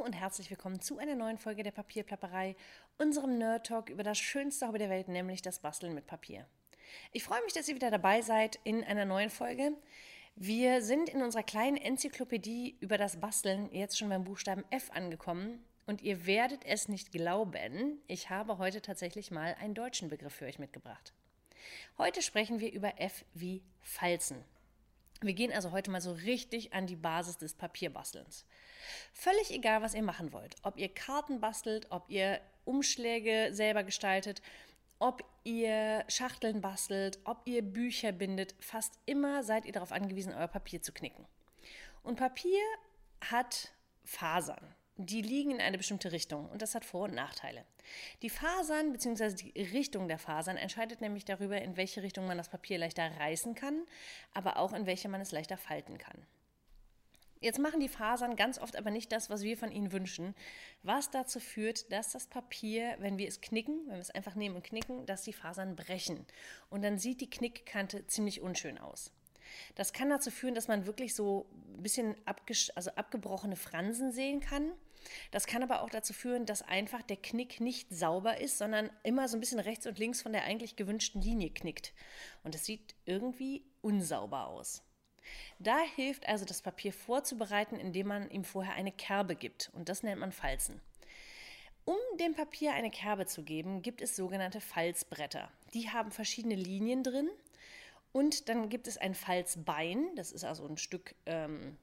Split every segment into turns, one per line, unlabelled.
und herzlich willkommen zu einer neuen Folge der Papierplapperei, unserem Nerd Talk über das schönste Hobby der Welt, nämlich das Basteln mit Papier. Ich freue mich, dass ihr wieder dabei seid in einer neuen Folge. Wir sind in unserer kleinen Enzyklopädie über das Basteln jetzt schon beim Buchstaben F angekommen und ihr werdet es nicht glauben, ich habe heute tatsächlich mal einen deutschen Begriff für euch mitgebracht. Heute sprechen wir über F wie Falzen. Wir gehen also heute mal so richtig an die Basis des Papierbastelns. Völlig egal, was ihr machen wollt. Ob ihr Karten bastelt, ob ihr Umschläge selber gestaltet, ob ihr Schachteln bastelt, ob ihr Bücher bindet, fast immer seid ihr darauf angewiesen, euer Papier zu knicken. Und Papier hat Fasern die liegen in eine bestimmte Richtung und das hat Vor- und Nachteile. Die Fasern bzw. die Richtung der Fasern entscheidet nämlich darüber, in welche Richtung man das Papier leichter reißen kann, aber auch in welche man es leichter falten kann. Jetzt machen die Fasern ganz oft aber nicht das, was wir von ihnen wünschen, was dazu führt, dass das Papier, wenn wir es knicken, wenn wir es einfach nehmen und knicken, dass die Fasern brechen. Und dann sieht die Knickkante ziemlich unschön aus. Das kann dazu führen, dass man wirklich so ein bisschen also abgebrochene Fransen sehen kann. Das kann aber auch dazu führen, dass einfach der Knick nicht sauber ist, sondern immer so ein bisschen rechts und links von der eigentlich gewünschten Linie knickt. Und es sieht irgendwie unsauber aus. Da hilft also das Papier vorzubereiten, indem man ihm vorher eine Kerbe gibt. Und das nennt man Falzen. Um dem Papier eine Kerbe zu geben, gibt es sogenannte Falzbretter. Die haben verschiedene Linien drin und dann gibt es ein Falzbein, das ist also ein Stück, ähm,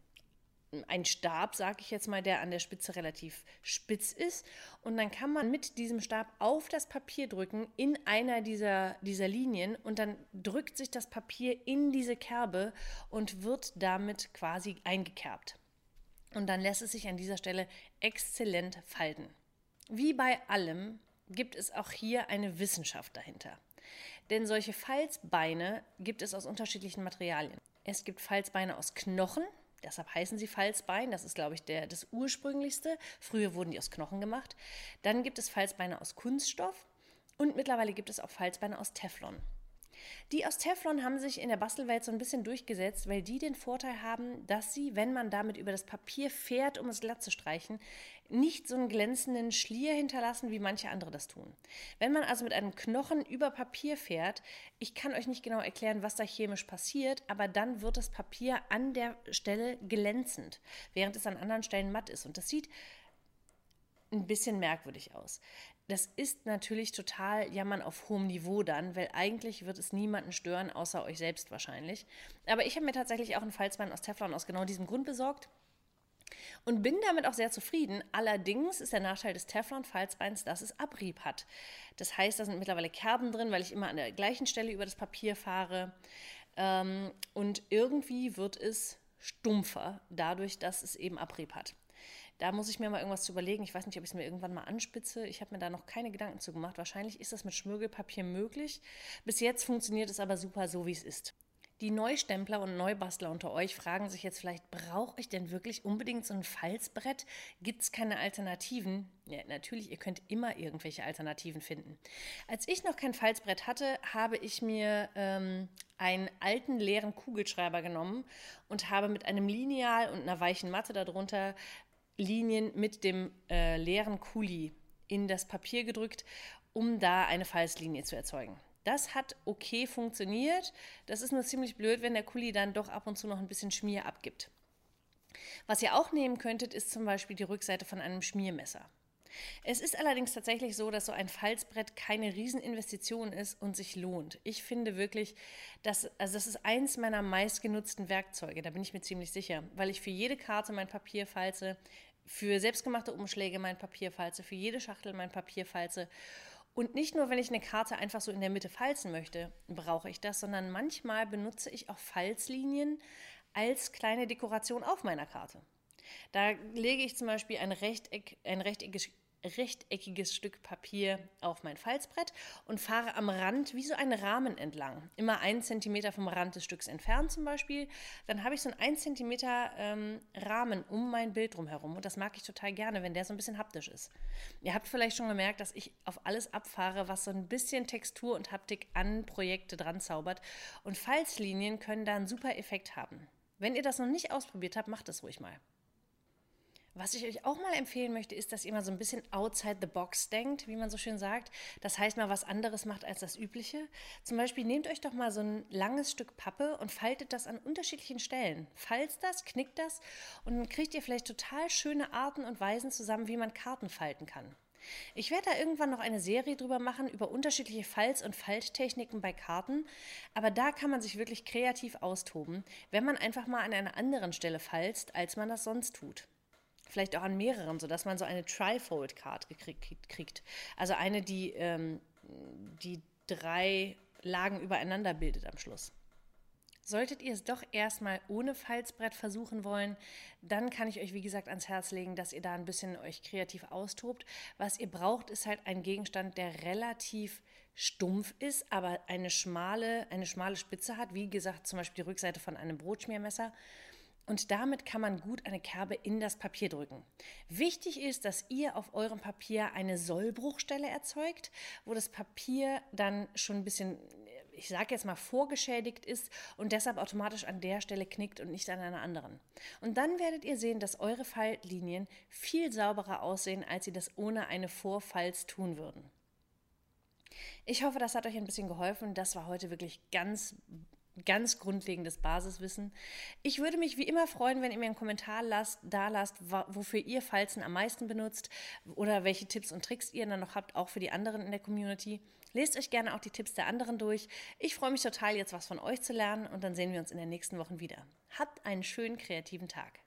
ein Stab, sage ich jetzt mal, der an der Spitze relativ spitz ist. Und dann kann man mit diesem Stab auf das Papier drücken in einer dieser, dieser Linien und dann drückt sich das Papier in diese Kerbe und wird damit quasi eingekerbt. Und dann lässt es sich an dieser Stelle exzellent falten. Wie bei allem gibt es auch hier eine Wissenschaft dahinter. Denn solche Falzbeine gibt es aus unterschiedlichen Materialien. Es gibt Falzbeine aus Knochen, deshalb heißen sie Falzbein, das ist, glaube ich, der, das ursprünglichste. Früher wurden die aus Knochen gemacht. Dann gibt es Falzbeine aus Kunststoff und mittlerweile gibt es auch Falzbeine aus Teflon. Die aus Teflon haben sich in der Bastelwelt so ein bisschen durchgesetzt, weil die den Vorteil haben, dass sie, wenn man damit über das Papier fährt, um es glatt zu streichen, nicht so einen glänzenden Schlier hinterlassen, wie manche andere das tun. Wenn man also mit einem Knochen über Papier fährt, ich kann euch nicht genau erklären, was da chemisch passiert, aber dann wird das Papier an der Stelle glänzend, während es an anderen Stellen matt ist. Und das sieht ein bisschen merkwürdig aus. Das ist natürlich total Jammern auf hohem Niveau dann, weil eigentlich wird es niemanden stören, außer euch selbst wahrscheinlich. Aber ich habe mir tatsächlich auch ein Falzbein aus Teflon aus genau diesem Grund besorgt. Und bin damit auch sehr zufrieden. Allerdings ist der Nachteil des Teflon-Falzbeins, dass es Abrieb hat. Das heißt, da sind mittlerweile Kerben drin, weil ich immer an der gleichen Stelle über das Papier fahre. Ähm, und irgendwie wird es stumpfer, dadurch, dass es eben Abrieb hat. Da muss ich mir mal irgendwas zu überlegen. Ich weiß nicht, ob ich es mir irgendwann mal anspitze. Ich habe mir da noch keine Gedanken zu gemacht. Wahrscheinlich ist das mit Schmirgelpapier möglich. Bis jetzt funktioniert es aber super so, wie es ist. Die Neustempler und Neubastler unter euch fragen sich jetzt vielleicht, brauche ich denn wirklich unbedingt so ein Falzbrett? Gibt es keine Alternativen? Ja, natürlich, ihr könnt immer irgendwelche Alternativen finden. Als ich noch kein Falzbrett hatte, habe ich mir ähm, einen alten leeren Kugelschreiber genommen und habe mit einem Lineal und einer weichen Matte darunter Linien mit dem äh, leeren Kuli in das Papier gedrückt, um da eine Falzlinie zu erzeugen. Das hat okay funktioniert. Das ist nur ziemlich blöd, wenn der Kuli dann doch ab und zu noch ein bisschen Schmier abgibt. Was ihr auch nehmen könntet, ist zum Beispiel die Rückseite von einem Schmiermesser. Es ist allerdings tatsächlich so, dass so ein Falzbrett keine Rieseninvestition ist und sich lohnt. Ich finde wirklich, dass, also das ist eins meiner meistgenutzten Werkzeuge, da bin ich mir ziemlich sicher, weil ich für jede Karte mein Papier falze, für selbstgemachte Umschläge mein Papier falze, für jede Schachtel mein Papier falze. Und nicht nur, wenn ich eine Karte einfach so in der Mitte falzen möchte, brauche ich das, sondern manchmal benutze ich auch Falzlinien als kleine Dekoration auf meiner Karte. Da lege ich zum Beispiel ein, Rechteck, ein rechteckiges rechteckiges Stück Papier auf mein Falzbrett und fahre am Rand wie so einen Rahmen entlang. Immer einen Zentimeter vom Rand des Stücks entfernt zum Beispiel. Dann habe ich so einen 1 Zentimeter ähm, Rahmen um mein Bild drumherum und das mag ich total gerne, wenn der so ein bisschen haptisch ist. Ihr habt vielleicht schon gemerkt, dass ich auf alles abfahre, was so ein bisschen Textur und Haptik an Projekte dran zaubert und Falzlinien können da einen super Effekt haben. Wenn ihr das noch nicht ausprobiert habt, macht das ruhig mal. Was ich euch auch mal empfehlen möchte, ist, dass ihr mal so ein bisschen outside the box denkt, wie man so schön sagt. Das heißt, mal was anderes macht als das Übliche. Zum Beispiel nehmt euch doch mal so ein langes Stück Pappe und faltet das an unterschiedlichen Stellen. Falzt das, knickt das und dann kriegt ihr vielleicht total schöne Arten und Weisen zusammen, wie man Karten falten kann. Ich werde da irgendwann noch eine Serie drüber machen, über unterschiedliche Falz- und Falttechniken bei Karten. Aber da kann man sich wirklich kreativ austoben, wenn man einfach mal an einer anderen Stelle falzt, als man das sonst tut vielleicht auch an mehreren, sodass man so eine Trifold-Card kriegt. Also eine, die ähm, die drei Lagen übereinander bildet am Schluss. Solltet ihr es doch erstmal ohne Falzbrett versuchen wollen, dann kann ich euch, wie gesagt, ans Herz legen, dass ihr da ein bisschen euch kreativ austobt. Was ihr braucht, ist halt ein Gegenstand, der relativ stumpf ist, aber eine schmale, eine schmale Spitze hat. Wie gesagt, zum Beispiel die Rückseite von einem Brotschmiermesser. Und damit kann man gut eine Kerbe in das Papier drücken. Wichtig ist, dass ihr auf eurem Papier eine Sollbruchstelle erzeugt, wo das Papier dann schon ein bisschen, ich sage jetzt mal, vorgeschädigt ist und deshalb automatisch an der Stelle knickt und nicht an einer anderen. Und dann werdet ihr sehen, dass eure Faltlinien viel sauberer aussehen, als sie das ohne eine Vorfalz tun würden. Ich hoffe, das hat euch ein bisschen geholfen. Das war heute wirklich ganz ganz grundlegendes Basiswissen. Ich würde mich wie immer freuen, wenn ihr mir einen Kommentar lasst, da lasst, wofür ihr Falzen am meisten benutzt oder welche Tipps und Tricks ihr dann noch habt, auch für die anderen in der Community. Lest euch gerne auch die Tipps der anderen durch. Ich freue mich total, jetzt was von euch zu lernen und dann sehen wir uns in den nächsten Wochen wieder. Habt einen schönen kreativen Tag.